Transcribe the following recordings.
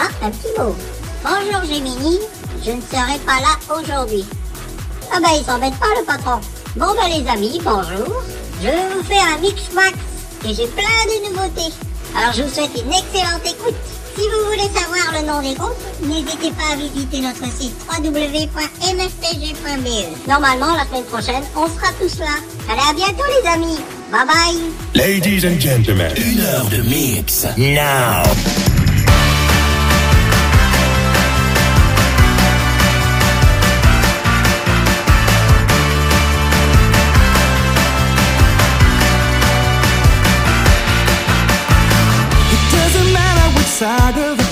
Ah, un petit mot. Bonjour Gémini, je ne serai pas là aujourd'hui. Ah bah il s'embête pas le patron. Bon bah les amis, bonjour. Je vais vous faire un mix max et j'ai plein de nouveautés. Alors je vous souhaite une excellente écoute. Si vous voulez savoir le nom des groupes, n'hésitez pas à visiter notre site www.mfpg.be. Normalement, la semaine prochaine, on sera tous là. Allez, à bientôt les amis. Bye bye. Ladies and gentlemen, une heure de mix. Now.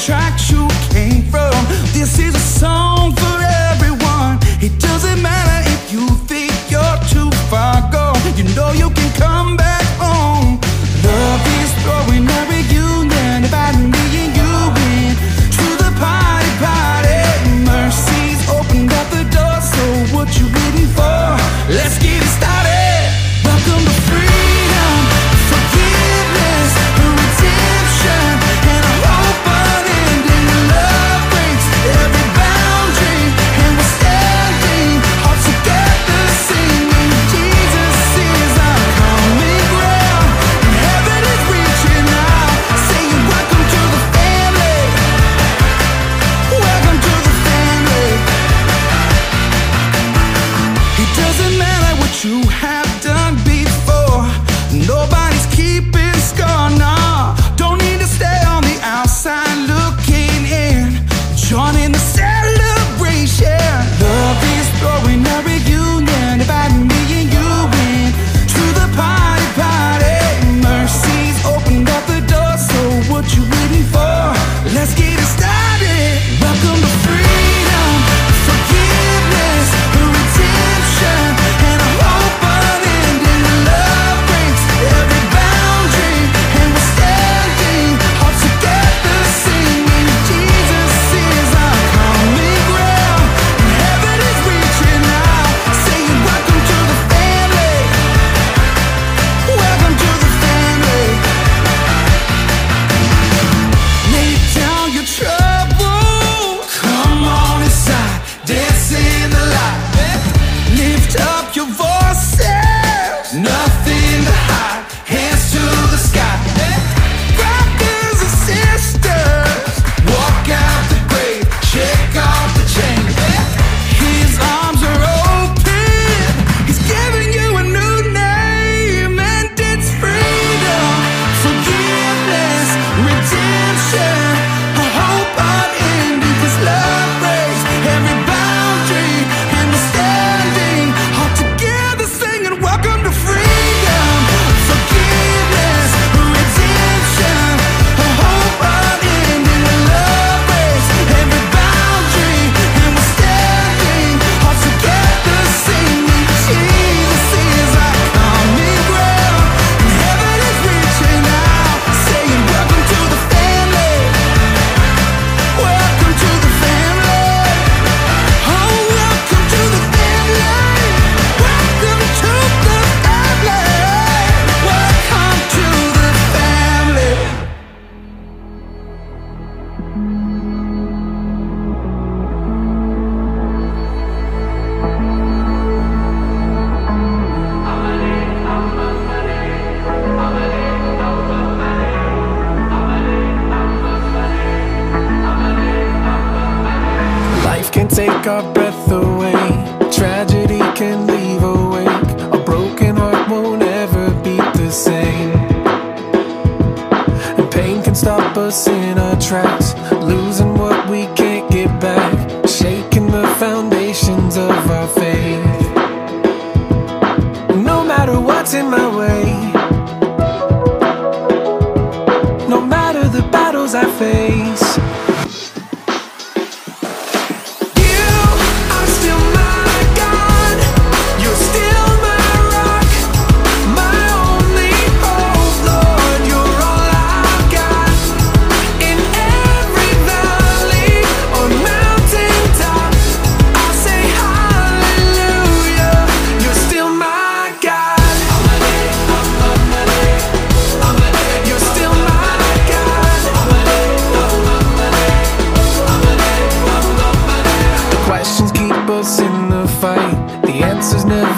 tracks you came from. This is a song for.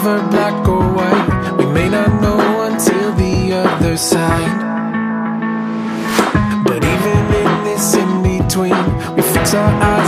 never black or white. We may not know until the other side. But even in this in between, we fix our eyes.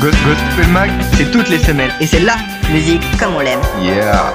Good, good, good c'est toutes les semaines. Et c'est la musique comme on l'aime. Yeah.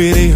pretty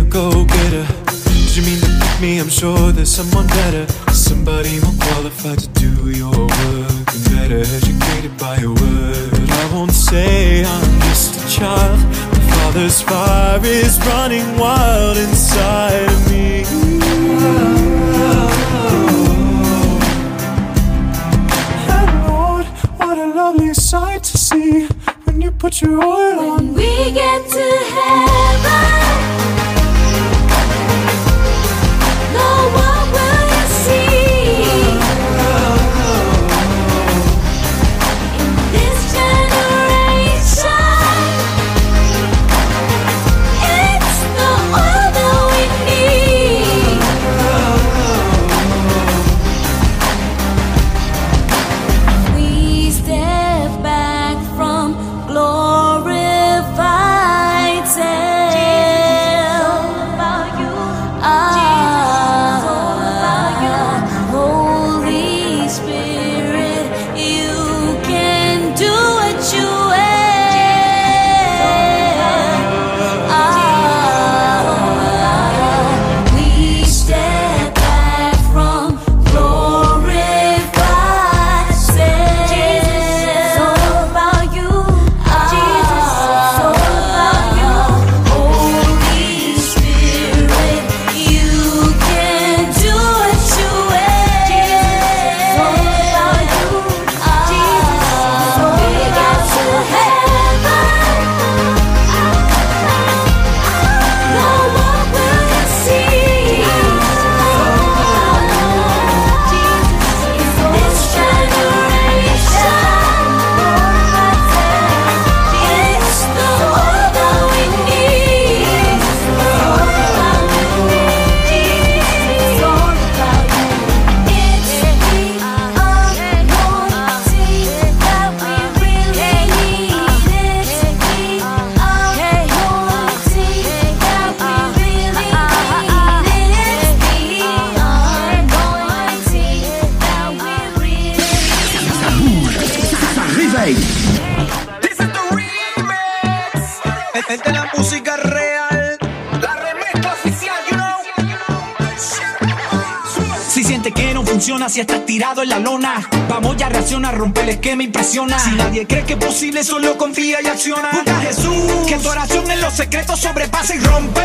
que es posible, solo confía y acciona. Busca a Jesús, que tu oración en los secretos sobrepasa y rompe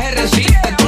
viaje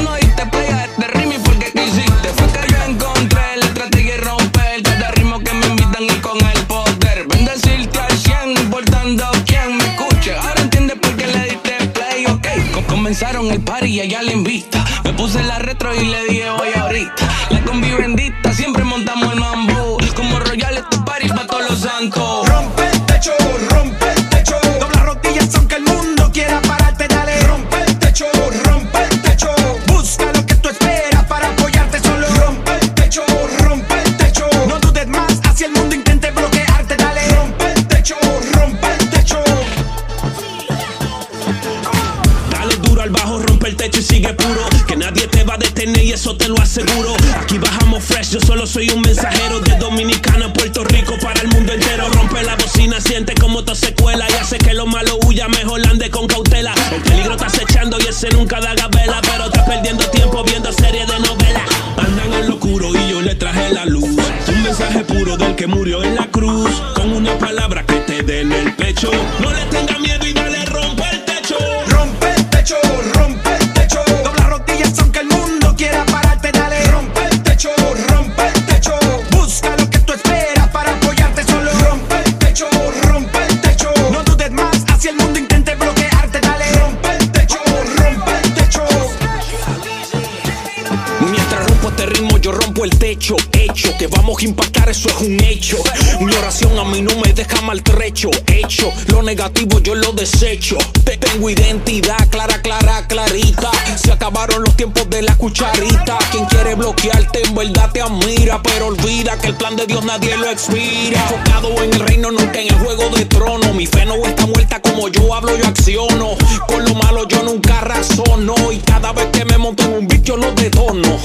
Te tengo identidad clara, clara, clarita. Se acabaron los tiempos de la cucharita. Quien quiere bloquearte en verdad te admira, pero olvida que el plan de Dios nadie lo expira. Enfocado en el reino, nunca en el juego de trono. Mi fe no está muerta como yo hablo, yo acciono. Con lo malo yo nunca razono. Y cada vez que me monto en un bicho lo detono.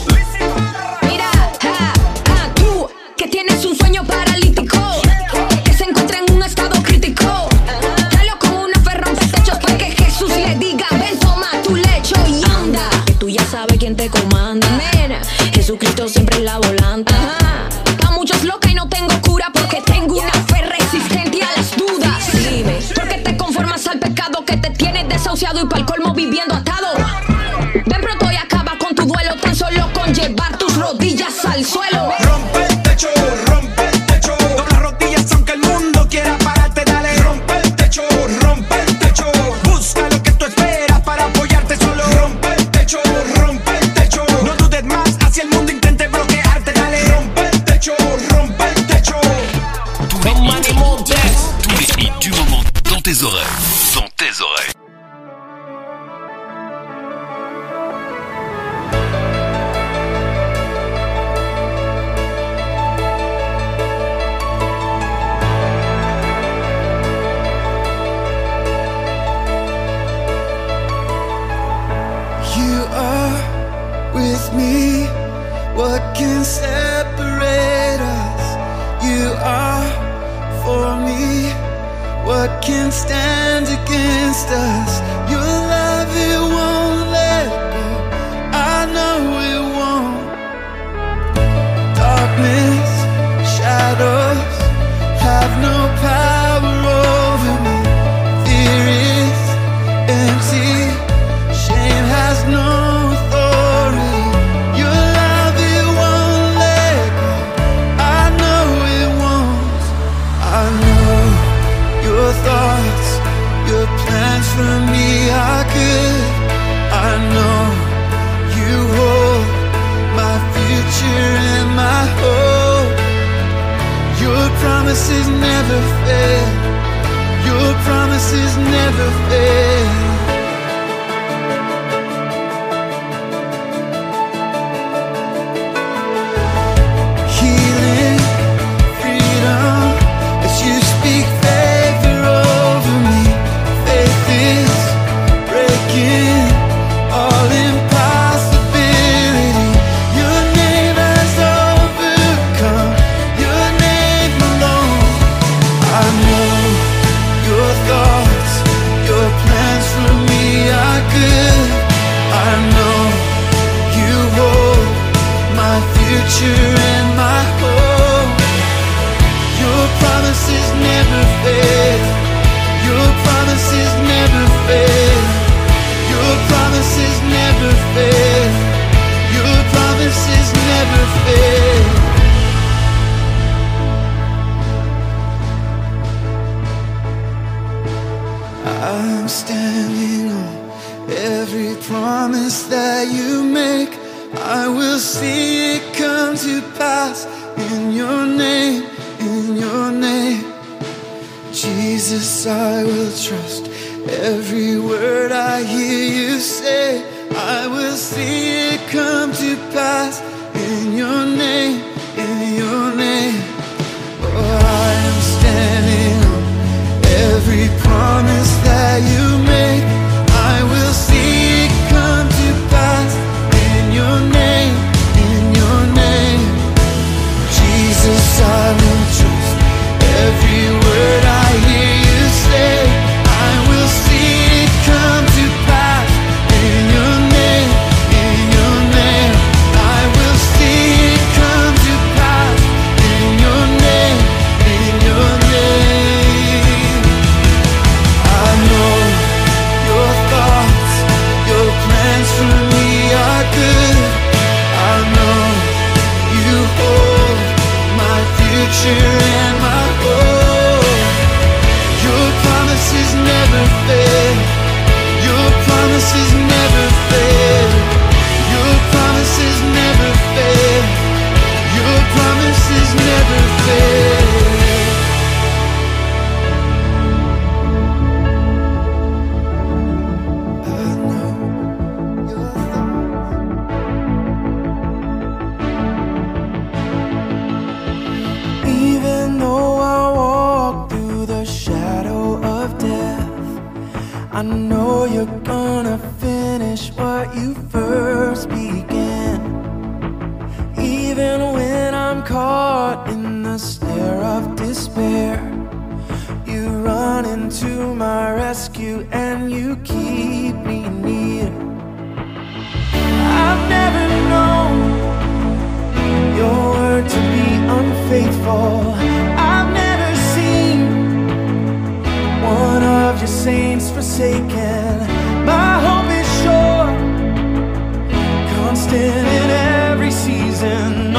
Mira, ja, ja, tú que tienes un sueño paralítico comanda. Mira. Jesucristo siempre en la volanta. Ajá. A muchos loca y no tengo cura porque tengo una fe resistente a las dudas. Dime, ¿por qué te conformas al pecado que te tienes desahuciado y pa'l colmo viviendo atado? Ven pronto y acaba con tu duelo tan solo con llevar tus rodillas al suelo. understand forsaken. My hope is sure, constant in every season.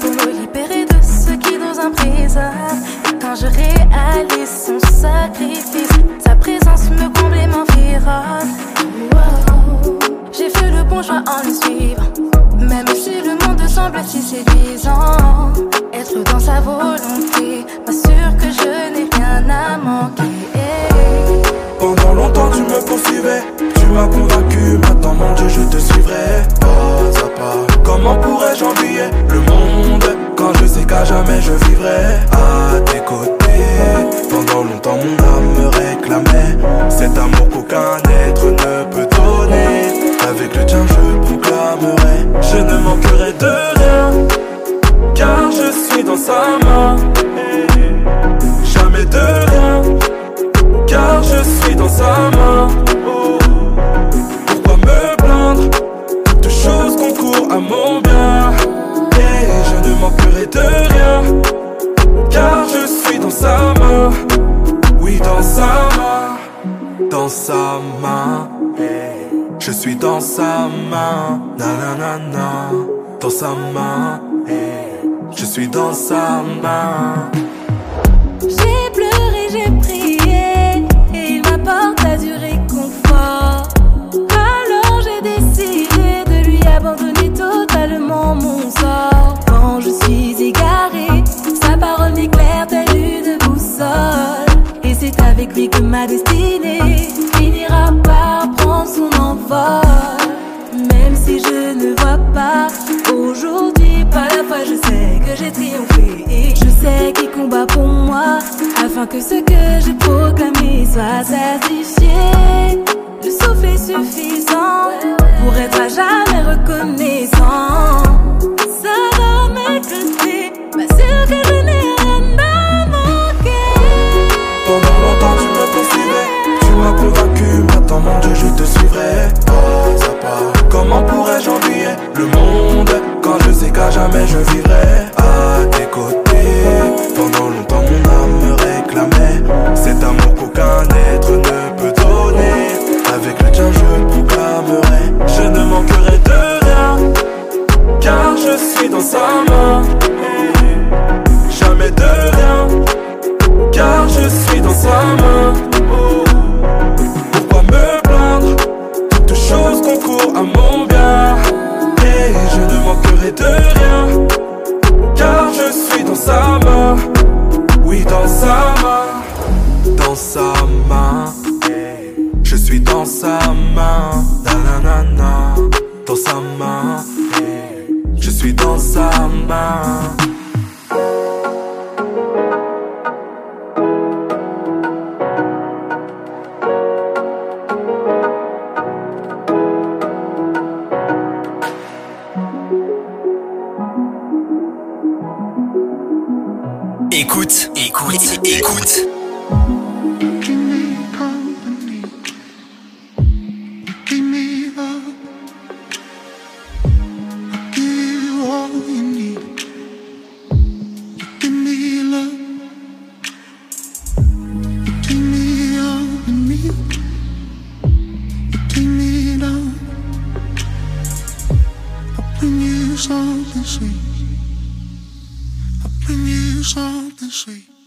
pour me libérer de ce qui nous emprisonne. Quand je réalise son sacrifice, sa présence me comble et m'environne. J'ai fait le bon choix en le suivant, même si le monde semble si séduisant. Être dans sa volonté m'assure que je n'ai rien à manquer. Pendant longtemps tu me poursuivais, tu m'as convaincu, maintenant mon Dieu je te suivrai pas à pas. Comment pourrais-je envier le monde Quand je sais qu'à jamais je vivrai à tes côtés? Pendant longtemps mon âme me réclamait Cet amour qu'aucun être ne peut donner. Avec le tien je proclamerai Je ne manquerai de rien Car je suis dans sa main. Jamais de rien Car je suis dans sa main. de rien Car je suis dans sa main. Oui dans sa main Dans sa main. Je suis dans sa main. Na na na na Dans sa main. Je suis dans sa main. Mon sort. Quand je suis égarée, sa parole m'éclaire telle une boussole. Et c'est avec lui que ma destinée finira par prendre son envol. Même si je ne vois pas aujourd'hui, par la foi, je sais que j'ai triomphé. Et je sais qu'il combat pour moi, afin que ce que j'ai proclamé soit certifié. Le souffle est suffisant pour être à jamais reconnaissant. Ça va m'éclater, m'assure que je n'ai rien à manquer. Pendant longtemps tu me poursuivais, tu m'as convaincu, maintenant mon Dieu je te suivrai pas à pas. Comment pourrais-je envier le monde quand je sais qu'à jamais je vivrai à tes côtés? Something sweet. I bring you something sweet.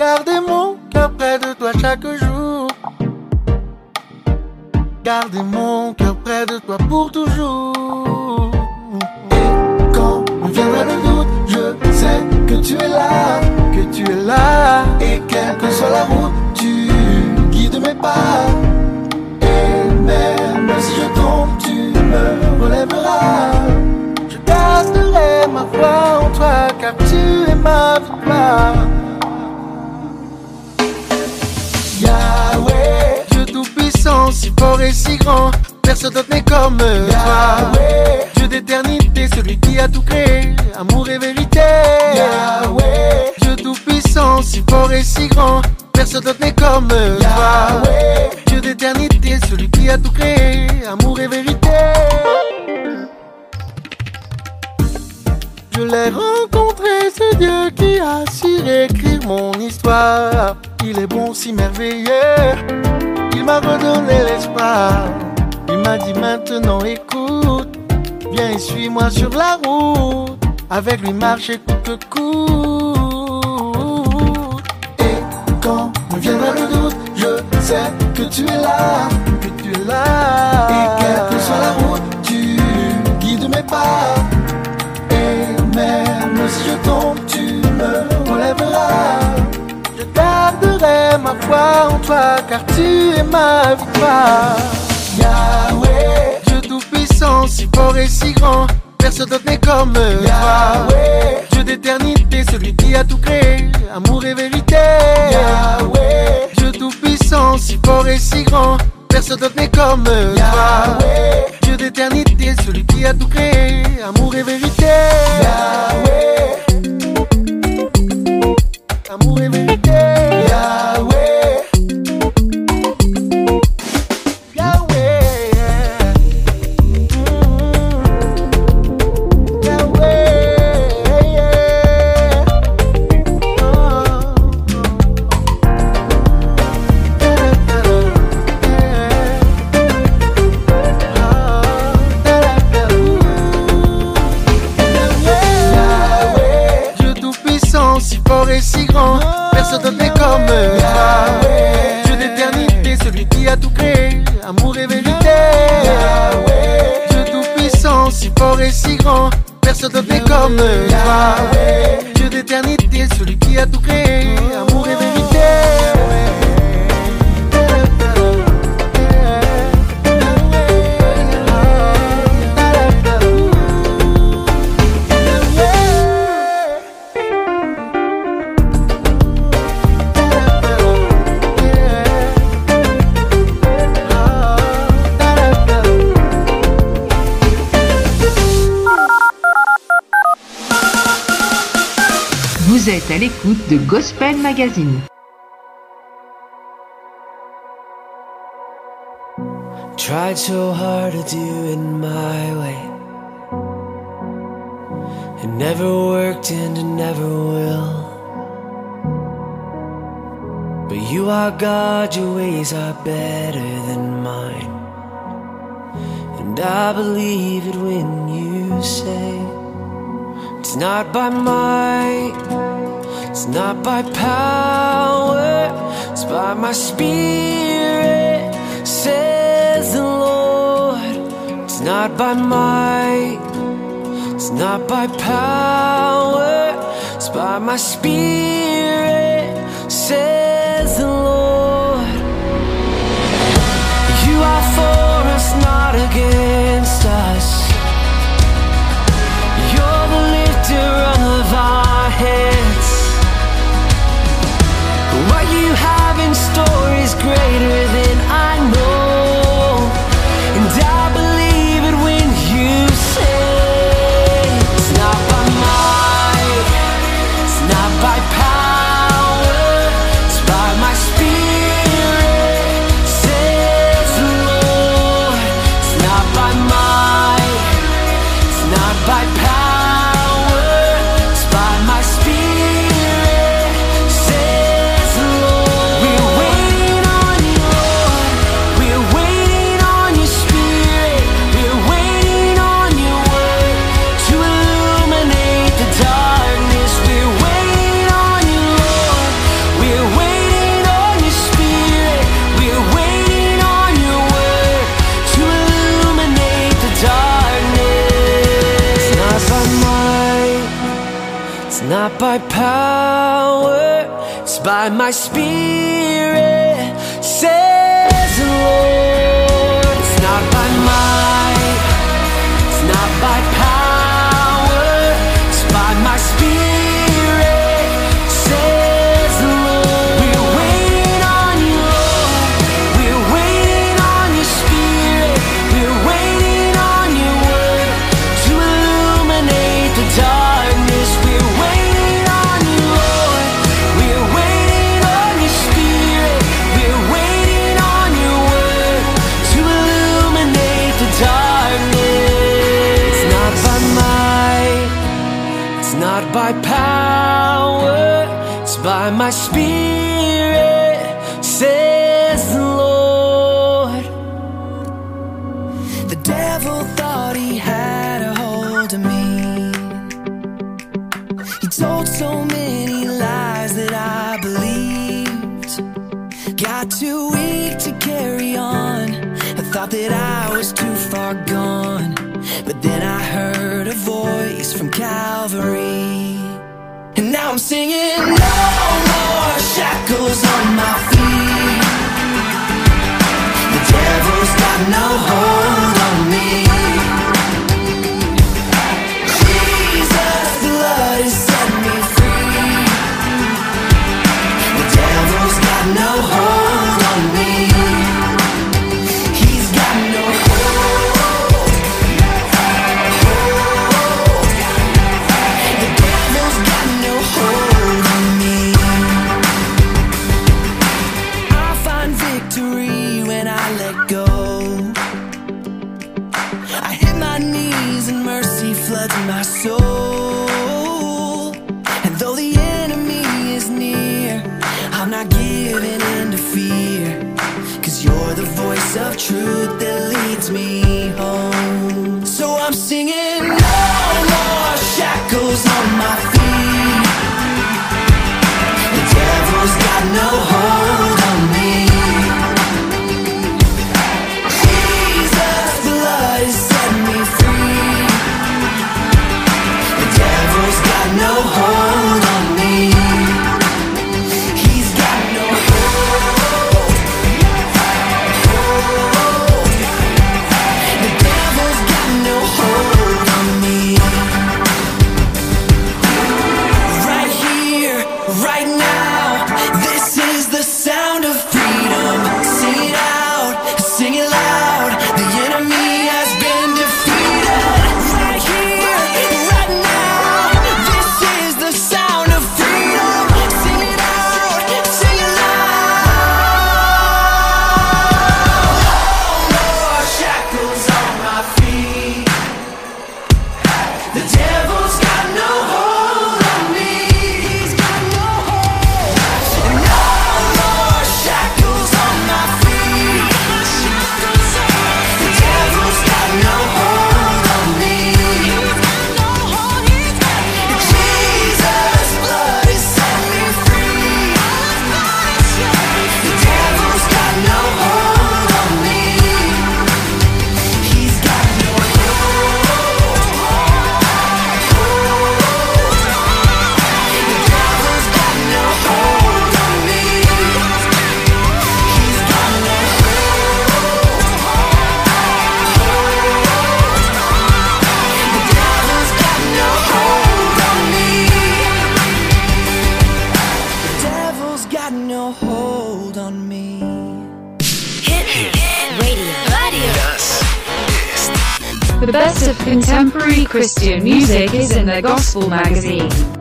Gardez mon cœur près de toi chaque jour Gardez mon cœur près de toi pour toujours Et quand me viendra le doute Je sais que tu es là Que tu es là Et quelle que soit la route Tu guides mes pas et même si je tombe, tu me relèveras. Je garderai ma foi en toi, car tu es ma victoire. Dieu tout-puissant, si fort et si grand, personne d'autre n'est comme toi. Dieu d'éternité, celui qui a tout créé, amour et vérité. Yahweh, Dieu tout-puissant, si fort et si grand, personne d'autre n'est comme toi. Dieu d'éternité, celui qui a tout créé, amour et vérité. Je l'ai rencontré, ce Dieu qui a su réécrire mon histoire. Il est bon, si merveilleux, il m'a redonné l'espoir. Il m'a dit maintenant écoute, viens et suis-moi sur la route. Avec lui marcher coûte que coûte. Et quand me viendra le doute, je sais que tu es là, que tu es là. Et quelle que soit la route, tu guides mes pas. Ma foi en toi, car tu es ma victoire. Yahweh, Dieu tout-puissant, si fort et si grand, personne d'autre n'est comme toi. Dieu d'éternité, celui qui a tout créé, amour et vérité. Yahweh, Dieu tout-puissant, si fort et si grand, personne d'autre n'est comme toi. Dieu d'éternité, celui qui a tout créé, amour et vérité. Magazine. Tried so hard to do it my way. It never worked and it never will. But you are God, your ways are better than mine. And I believe it when you say it's not by might, it's not by power, it's by my spirit, says the Lord. It's not by might, it's not by power, it's by my spirit, says the Lord. You are for us, not against us. You're the lifter of our head. greater by my side. has got no hold on me. Hit, hit, hit. radio. radio. Yes. The best of contemporary Christian music is in the Gospel magazine.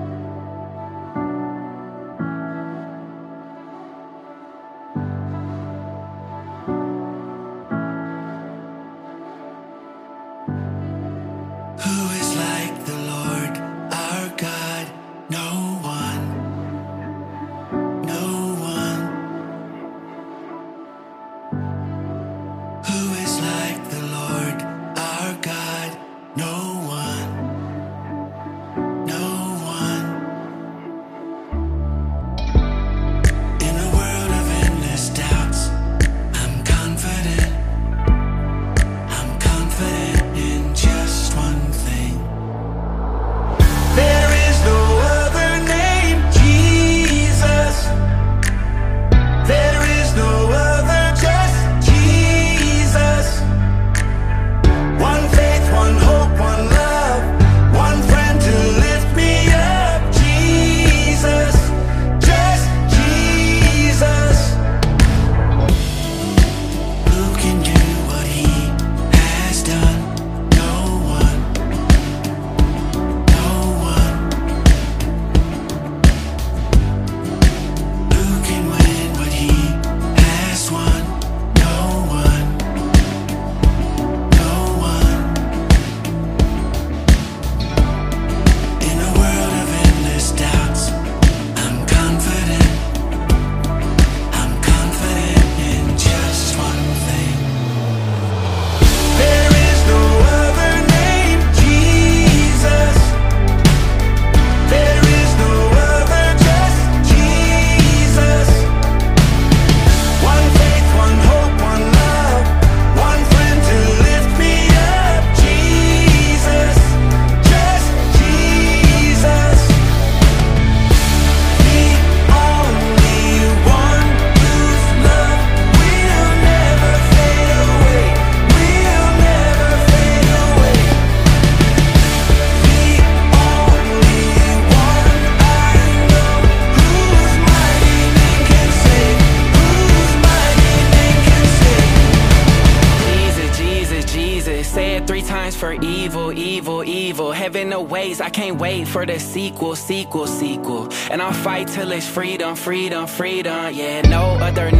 For the sequel, sequel, sequel. And I'll fight till it's freedom, freedom, freedom. Yeah, no other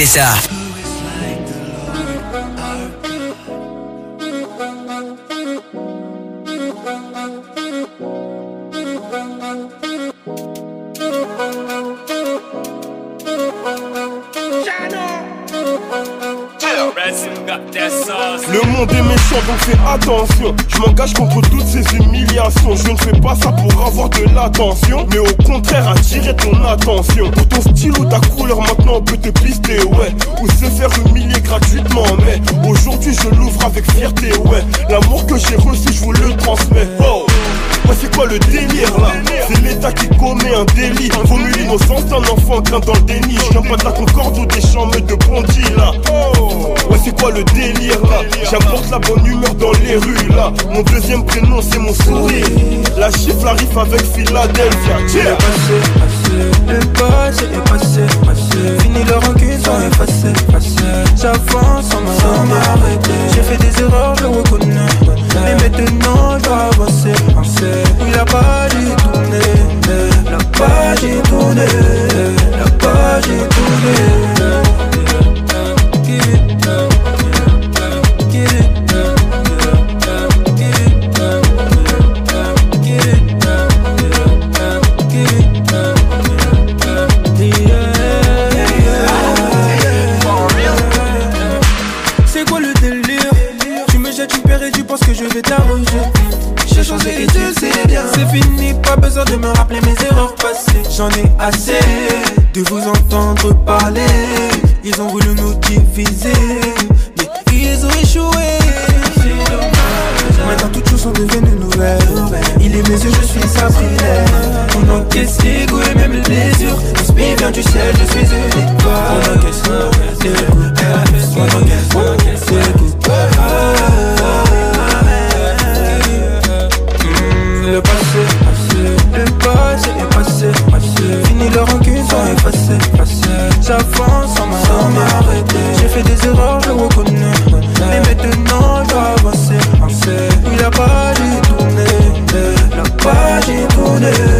Écoutez ça. Donc fais attention. Je m'engage contre toutes ces humiliations. Je ne fais pas ça pour avoir de l'attention Mais au contraire attirer ton attention. Pour ton style ou ta couleur maintenant on peut te pister ouais. Ou se faire humilier gratuitement Mais aujourd'hui je l'ouvre avec fierté ouais. L'amour que j'ai reçu je vous le transmets. Oh Ouais c'est quoi le délire là? C'est l'état qui commet un délit. Vaut mieux l'innocence d'un enfant qu'un dans le déni. Viens pas la concorde ou des chambres de Bondy là. Ouais c'est quoi le délire là? J'apporte la bonne humeur dans les rues là. Mon deuxième prénom c'est mon sourire. La chiffre arrive avec Philadelphia. Le passé passé, J'avance J'ai fait des erreurs, Mais maintenant je dois avancer, la page est tournée La page est tournée. La page est tournée de me rappeler mes erreurs passées. J'en ai assez de vous entendre parler. Ils ont voulu nous diviser, mais ils ont échoué. Maintenant toutes choses sont devenues nouvelles Il est mes yeux, je suis sa prière On encaisse les goûts et même les blessures L'esprit vient du ciel, je suis une étoile On encaisse, on encaisse, on encaisse fait des erreurs, je reconnais. Mais maintenant, dois avancer. Il a pas détourné, la page est tournée.